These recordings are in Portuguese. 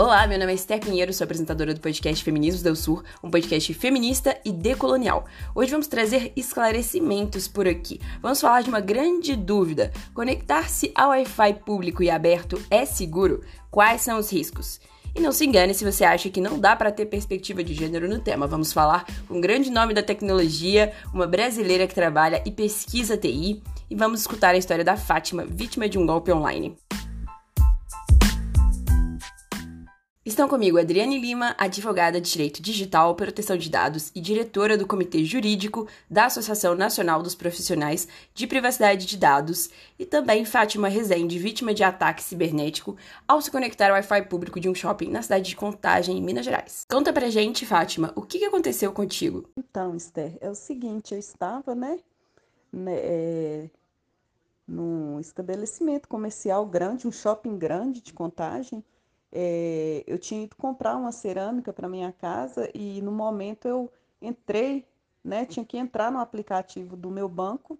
Olá, meu nome é Esther Pinheiro, sou apresentadora do podcast Feminismos do Sur, um podcast feminista e decolonial. Hoje vamos trazer esclarecimentos por aqui. Vamos falar de uma grande dúvida: conectar-se ao Wi-Fi público e aberto é seguro? Quais são os riscos? E não se engane se você acha que não dá para ter perspectiva de gênero no tema. Vamos falar com um grande nome da tecnologia, uma brasileira que trabalha e pesquisa TI, e vamos escutar a história da Fátima, vítima de um golpe online. Estão comigo Adriane Lima, advogada de Direito Digital, Proteção de Dados e diretora do Comitê Jurídico da Associação Nacional dos Profissionais de Privacidade de Dados, e também Fátima Rezende, vítima de ataque cibernético ao se conectar ao Wi-Fi público de um shopping na cidade de Contagem, em Minas Gerais. Conta pra gente, Fátima, o que aconteceu contigo? Então, Esther, é o seguinte, eu estava, né, né é, num estabelecimento comercial grande, um shopping grande de Contagem, é, eu tinha ido comprar uma cerâmica para minha casa e no momento eu entrei, né? Tinha que entrar no aplicativo do meu banco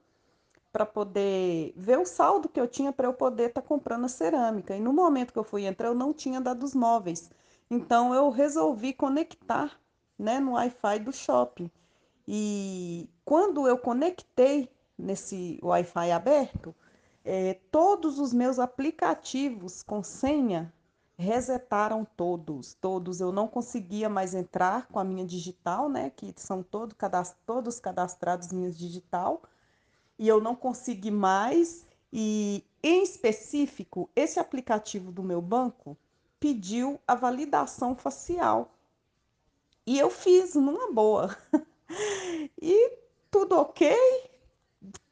para poder ver o saldo que eu tinha para eu poder estar tá comprando a cerâmica. E no momento que eu fui entrar, eu não tinha dados móveis. Então eu resolvi conectar, né, no Wi-Fi do shopping. E quando eu conectei nesse Wi-Fi aberto, é, todos os meus aplicativos com senha resetaram todos, todos. Eu não conseguia mais entrar com a minha digital, né? Que são todo cadast todos cadastrados minhas digital. E eu não consegui mais. E em específico, esse aplicativo do meu banco pediu a validação facial. E eu fiz numa boa. e tudo ok,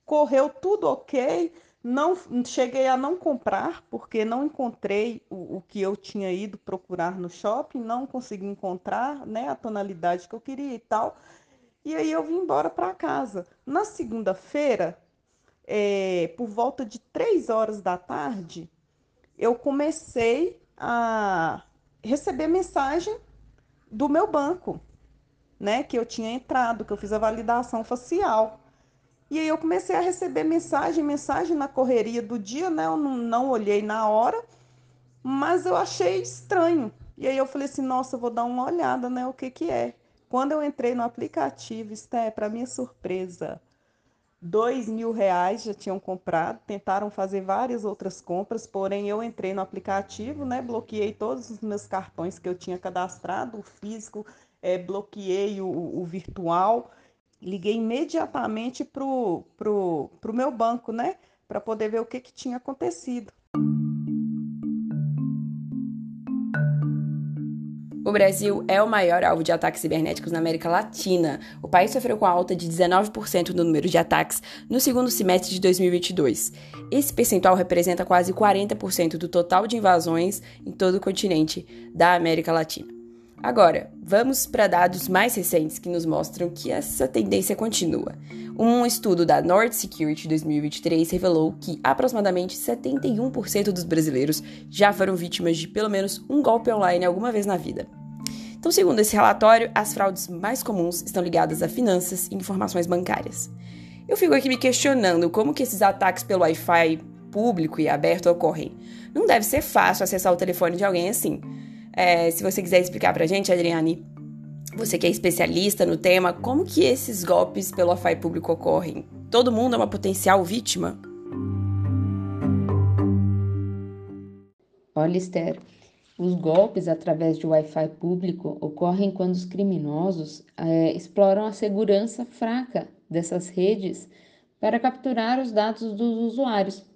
correu tudo ok não cheguei a não comprar porque não encontrei o, o, que eu tinha ido procurar no shopping, não consegui encontrar, né, a tonalidade que eu queria e tal. E aí eu vim embora para casa. Na segunda-feira, é, por volta de três horas da tarde, eu comecei a receber mensagem do meu banco, né, que eu tinha entrado, que eu fiz a validação facial. E aí eu comecei a receber mensagem, mensagem na correria do dia, né? Eu não, não olhei na hora, mas eu achei estranho. E aí eu falei assim, nossa, vou dar uma olhada, né? O que que é? Quando eu entrei no aplicativo, é para minha surpresa, dois mil reais já tinham comprado, tentaram fazer várias outras compras, porém eu entrei no aplicativo, né? Bloqueei todos os meus cartões que eu tinha cadastrado, o físico, é, bloqueei o, o virtual liguei imediatamente para o pro, pro meu banco, né? Para poder ver o que, que tinha acontecido. O Brasil é o maior alvo de ataques cibernéticos na América Latina. O país sofreu com alta de 19% no número de ataques no segundo semestre de 2022. Esse percentual representa quase 40% do total de invasões em todo o continente da América Latina. Agora, vamos para dados mais recentes que nos mostram que essa tendência continua. Um estudo da Nord Security 2023 revelou que aproximadamente 71% dos brasileiros já foram vítimas de pelo menos um golpe online alguma vez na vida. Então, segundo esse relatório, as fraudes mais comuns estão ligadas a finanças e informações bancárias. Eu fico aqui me questionando como que esses ataques pelo Wi-Fi público e aberto ocorrem. Não deve ser fácil acessar o telefone de alguém assim. É, se você quiser explicar pra gente, Adriane, você que é especialista no tema, como que esses golpes pelo Wi-Fi público ocorrem? Todo mundo é uma potencial vítima? Olha, Esther, os golpes através de Wi-Fi público ocorrem quando os criminosos é, exploram a segurança fraca dessas redes para capturar os dados dos usuários.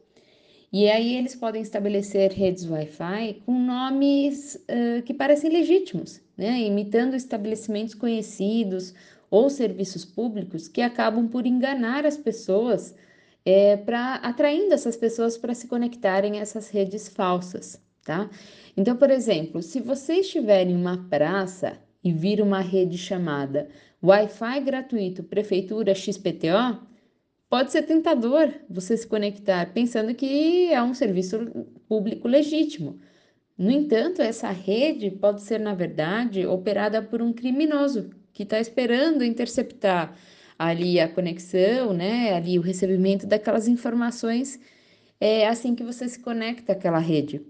E aí eles podem estabelecer redes Wi-Fi com nomes uh, que parecem legítimos, né? imitando estabelecimentos conhecidos ou serviços públicos que acabam por enganar as pessoas, é, para atraindo essas pessoas para se conectarem a essas redes falsas, tá? Então, por exemplo, se você estiver em uma praça e vir uma rede chamada Wi-Fi gratuito Prefeitura XPTO, pode ser tentador você se conectar pensando que é um serviço público legítimo. No entanto, essa rede pode ser, na verdade, operada por um criminoso que está esperando interceptar ali a conexão, né, ali o recebimento daquelas informações é, assim que você se conecta àquela rede.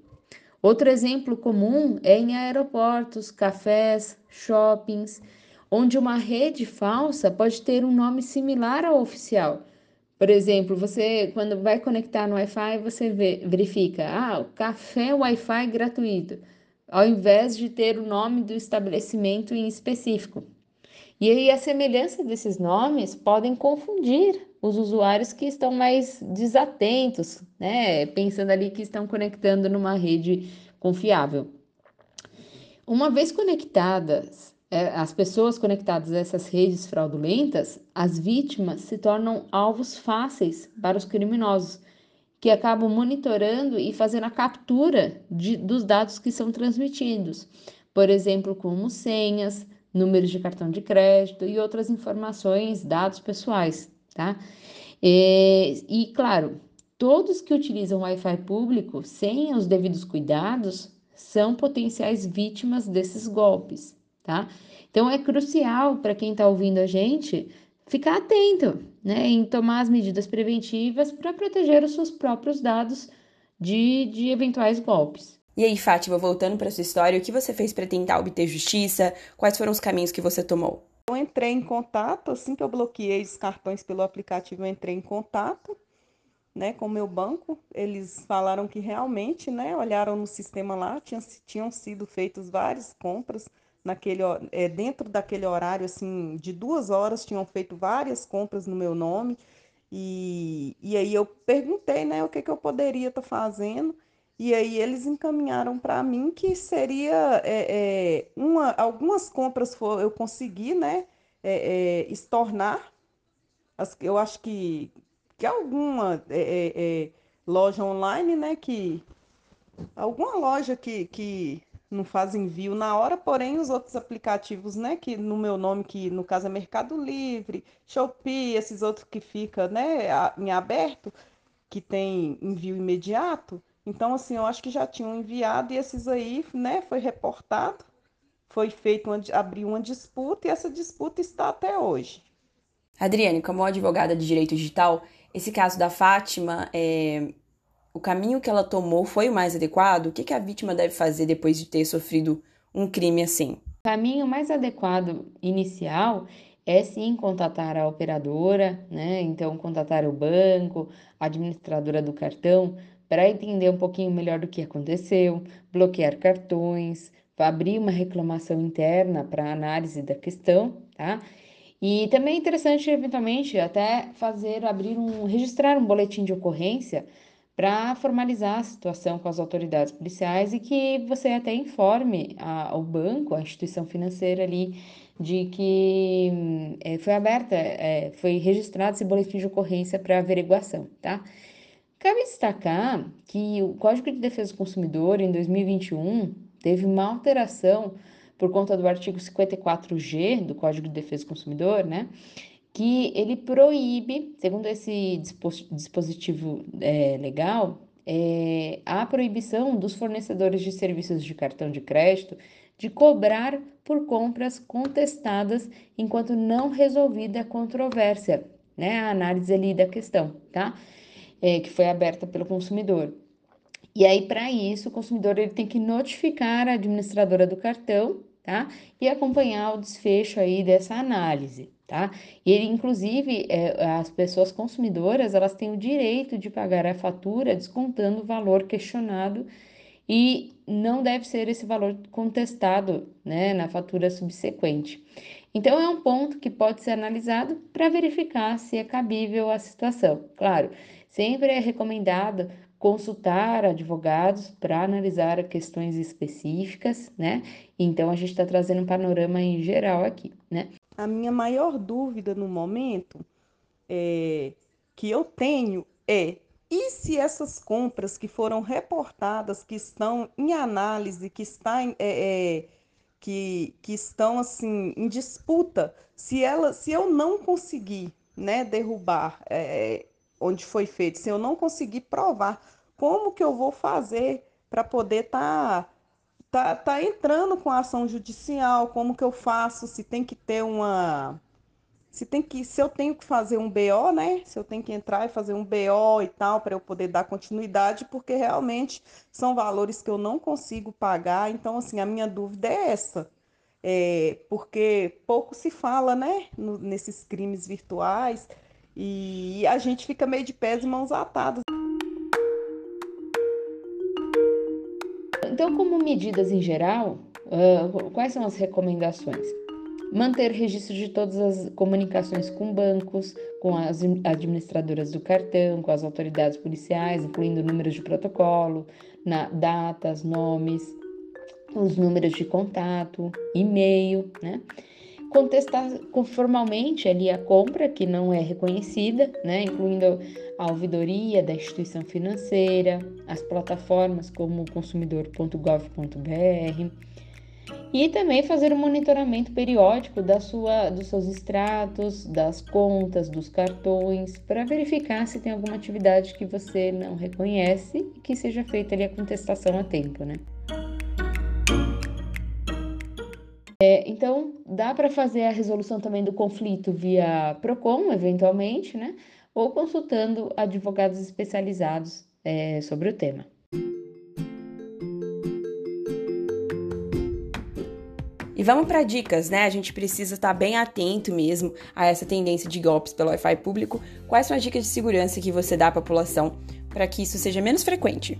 Outro exemplo comum é em aeroportos, cafés, shoppings, onde uma rede falsa pode ter um nome similar ao oficial. Por exemplo, você quando vai conectar no Wi-Fi, você vê, verifica, ah, o café Wi-Fi gratuito, ao invés de ter o nome do estabelecimento em específico. E aí a semelhança desses nomes podem confundir os usuários que estão mais desatentos, né? Pensando ali que estão conectando numa rede confiável. Uma vez conectadas, é, as pessoas conectadas a essas redes fraudulentas, as vítimas se tornam alvos fáceis para os criminosos, que acabam monitorando e fazendo a captura de, dos dados que são transmitidos, por exemplo, como senhas, números de cartão de crédito e outras informações, dados pessoais tá? E, e claro, todos que utilizam Wi-Fi público sem os devidos cuidados são potenciais vítimas desses golpes, tá? Então é crucial para quem está ouvindo a gente ficar atento, né, em tomar as medidas preventivas para proteger os seus próprios dados de, de eventuais golpes. E aí, Fátima, voltando para sua história, o que você fez para tentar obter justiça? Quais foram os caminhos que você tomou? Eu entrei em contato, assim que eu bloqueei os cartões pelo aplicativo, eu entrei em contato né, com o meu banco. Eles falaram que realmente, né, olharam no sistema lá, tinham, tinham sido feitas várias compras naquele é, dentro daquele horário assim de duas horas tinham feito várias compras no meu nome e, e aí eu perguntei né o que, que eu poderia estar tá fazendo e aí eles encaminharam para mim que seria é, é, uma, algumas compras for, eu consegui, né, é, é estornar. As, eu acho que, que alguma é, é, loja online, né, que alguma loja que, que não faz envio na hora, porém os outros aplicativos, né, que no meu nome, que no caso é Mercado Livre, Shopee, esses outros que fica, né, em aberto, que tem envio imediato, então, assim, eu acho que já tinham enviado e esses aí, né, foi reportado, foi feito, uma, abriu uma disputa e essa disputa está até hoje. Adriane, como advogada de direito digital, esse caso da Fátima, é, o caminho que ela tomou foi o mais adequado? O que, que a vítima deve fazer depois de ter sofrido um crime assim? O caminho mais adequado inicial é sim contatar a operadora, né? Então, contatar o banco, a administradora do cartão, para entender um pouquinho melhor do que aconteceu, bloquear cartões, abrir uma reclamação interna para análise da questão, tá? E também é interessante, eventualmente, até fazer, abrir um, registrar um boletim de ocorrência para formalizar a situação com as autoridades policiais e que você até informe a, o banco, a instituição financeira ali, de que é, foi aberta, é, foi registrado esse boletim de ocorrência para averiguação, tá? Cabe destacar que o Código de Defesa do Consumidor, em 2021, teve uma alteração por conta do artigo 54G do Código de Defesa do Consumidor, né? Que ele proíbe, segundo esse dispositivo é, legal, é, a proibição dos fornecedores de serviços de cartão de crédito de cobrar por compras contestadas enquanto não resolvida a controvérsia, né? A análise ali da questão, tá? é, que foi aberta pelo consumidor. E aí, para isso, o consumidor ele tem que notificar a administradora do cartão, tá? E acompanhar o desfecho aí dessa análise, tá? E inclusive, é, as pessoas consumidoras, elas têm o direito de pagar a fatura descontando o valor questionado e não deve ser esse valor contestado, né, na fatura subsequente. Então, é um ponto que pode ser analisado para verificar se é cabível a situação. Claro, Sempre é recomendado consultar advogados para analisar questões específicas, né? Então a gente está trazendo um panorama em geral aqui, né? A minha maior dúvida no momento é, que eu tenho é e se essas compras que foram reportadas, que estão em análise, que, está em, é, é, que, que estão assim em disputa, se ela, se eu não conseguir né, derrubar é, onde foi feito, se eu não conseguir provar, como que eu vou fazer para poder estar tá, tá, tá entrando com a ação judicial? Como que eu faço? Se tem que ter uma se tem que, se eu tenho que fazer um BO, né? Se eu tenho que entrar e fazer um BO e tal para eu poder dar continuidade, porque realmente são valores que eu não consigo pagar. Então, assim, a minha dúvida é essa. É, porque pouco se fala, né, no, nesses crimes virtuais e a gente fica meio de pés e mãos atadas. Então, como medidas em geral, uh, quais são as recomendações? manter registro de todas as comunicações com bancos, com as administradoras do cartão, com as autoridades policiais, incluindo números de protocolo, na, datas, nomes, os números de contato, e-mail, né? Contestar formalmente ali a compra que não é reconhecida, né? Incluindo a ouvidoria da instituição financeira, as plataformas como consumidor.gov.br e também fazer um monitoramento periódico da sua, dos seus extratos, das contas, dos cartões, para verificar se tem alguma atividade que você não reconhece e que seja feita ali a contestação a tempo, né? É, então, dá para fazer a resolução também do conflito via PROCON, eventualmente, né? Ou consultando advogados especializados é, sobre o tema. E vamos para dicas, né? A gente precisa estar tá bem atento mesmo a essa tendência de golpes pelo Wi-Fi público. Quais são as dicas de segurança que você dá à população para que isso seja menos frequente?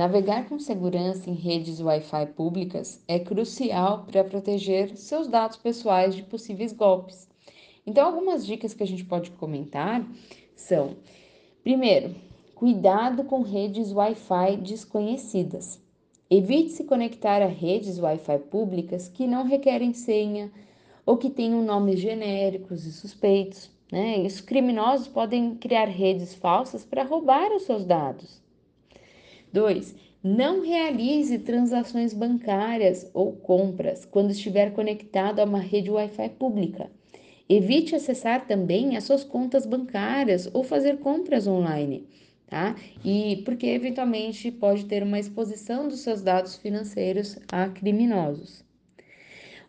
Navegar com segurança em redes Wi-Fi públicas é crucial para proteger seus dados pessoais de possíveis golpes. Então, algumas dicas que a gente pode comentar são: primeiro, Cuidado com redes Wi-Fi desconhecidas. Evite se conectar a redes Wi-Fi públicas que não requerem senha ou que tenham nomes genéricos e suspeitos. Né? E os criminosos podem criar redes falsas para roubar os seus dados. 2. Não realize transações bancárias ou compras quando estiver conectado a uma rede Wi-Fi pública. Evite acessar também as suas contas bancárias ou fazer compras online tá? E porque eventualmente pode ter uma exposição dos seus dados financeiros a criminosos.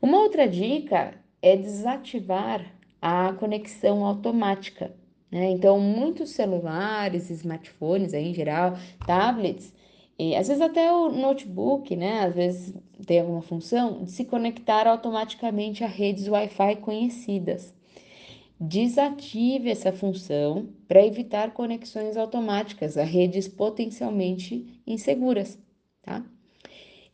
Uma outra dica é desativar a conexão automática. Né? Então, muitos celulares, smartphones aí em geral, tablets, e às vezes até o notebook, né? Às vezes tem alguma função de se conectar automaticamente a redes Wi-Fi conhecidas desative essa função para evitar conexões automáticas a redes potencialmente inseguras, tá?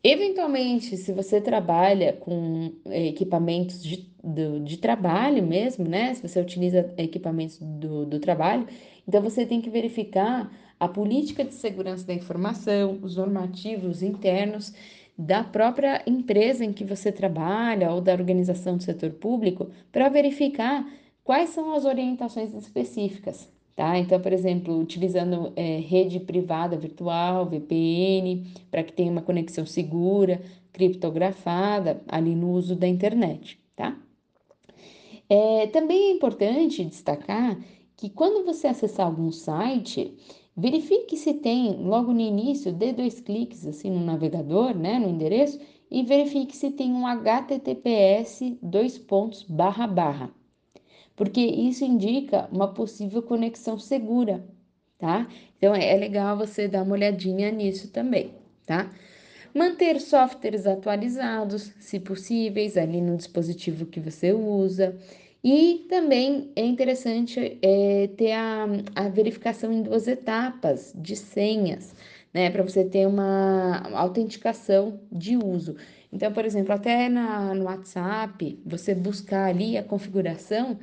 Eventualmente, se você trabalha com eh, equipamentos de, do, de trabalho mesmo, né? Se você utiliza equipamentos do, do trabalho, então você tem que verificar a política de segurança da informação, os normativos internos da própria empresa em que você trabalha ou da organização do setor público para verificar Quais são as orientações específicas? Tá? Então, por exemplo, utilizando é, rede privada virtual, VPN, para que tenha uma conexão segura, criptografada ali no uso da internet? É, também é importante destacar que quando você acessar algum site, verifique se tem logo no início, dê dois cliques assim no navegador, né, no endereço, e verifique se tem um HTTPS dois pontos barra barra porque isso indica uma possível conexão segura, tá? Então é legal você dar uma olhadinha nisso também, tá? Manter softwares atualizados, se possíveis, ali no dispositivo que você usa. E também é interessante é, ter a, a verificação em duas etapas de senhas, né? Para você ter uma autenticação de uso. Então, por exemplo, até na, no WhatsApp, você buscar ali a configuração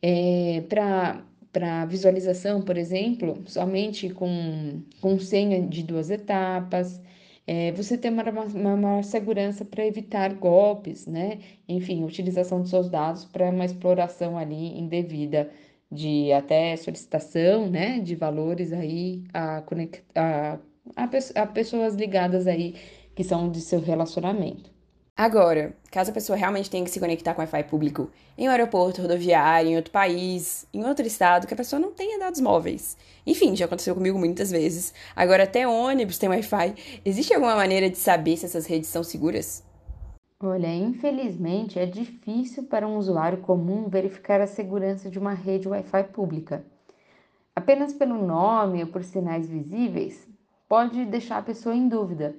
é, para visualização, por exemplo, somente com, com senha de duas etapas, é, você tem uma, uma maior segurança para evitar golpes, né? Enfim, utilização dos seus dados para uma exploração ali indevida de até solicitação, né? De valores aí a, a, a, a pessoas ligadas aí que são de seu relacionamento. Agora, caso a pessoa realmente tenha que se conectar com Wi-Fi público em um aeroporto, rodoviário, em outro país, em outro estado, que a pessoa não tenha dados móveis. Enfim, já aconteceu comigo muitas vezes. Agora, até ônibus tem Wi-Fi. Existe alguma maneira de saber se essas redes são seguras? Olha, infelizmente é difícil para um usuário comum verificar a segurança de uma rede Wi-Fi pública. Apenas pelo nome ou por sinais visíveis pode deixar a pessoa em dúvida.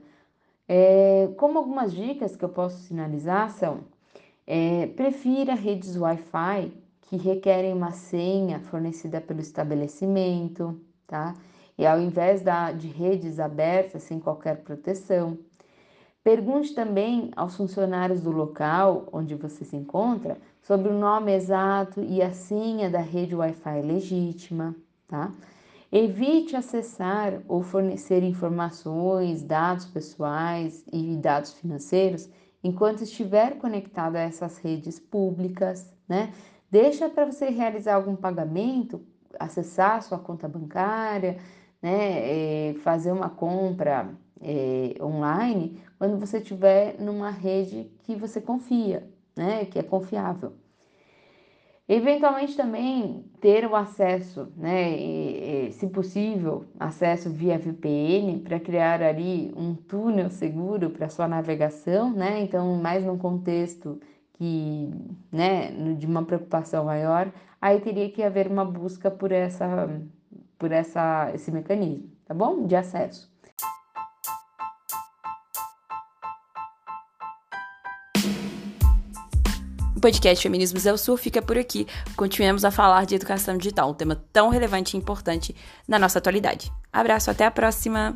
É, como algumas dicas que eu posso sinalizar são: é, prefira redes Wi-Fi que requerem uma senha fornecida pelo estabelecimento, tá? E ao invés da, de redes abertas sem qualquer proteção. Pergunte também aos funcionários do local onde você se encontra sobre o nome exato e a senha da rede Wi-Fi legítima, tá? Evite acessar ou fornecer informações, dados pessoais e dados financeiros enquanto estiver conectado a essas redes públicas, né? Deixa para você realizar algum pagamento, acessar sua conta bancária, né? É, fazer uma compra é, online quando você estiver numa rede que você confia, né, que é confiável. Eventualmente também ter o acesso, né, e, e, se possível, acesso via VPN para criar ali um túnel seguro para sua navegação, né? Então, mais num contexto que, né, de uma preocupação maior, aí teria que haver uma busca por essa por essa esse mecanismo, tá bom? De acesso. Podcast Feminismos é o Sul fica por aqui. Continuemos a falar de educação digital, um tema tão relevante e importante na nossa atualidade. Abraço, até a próxima!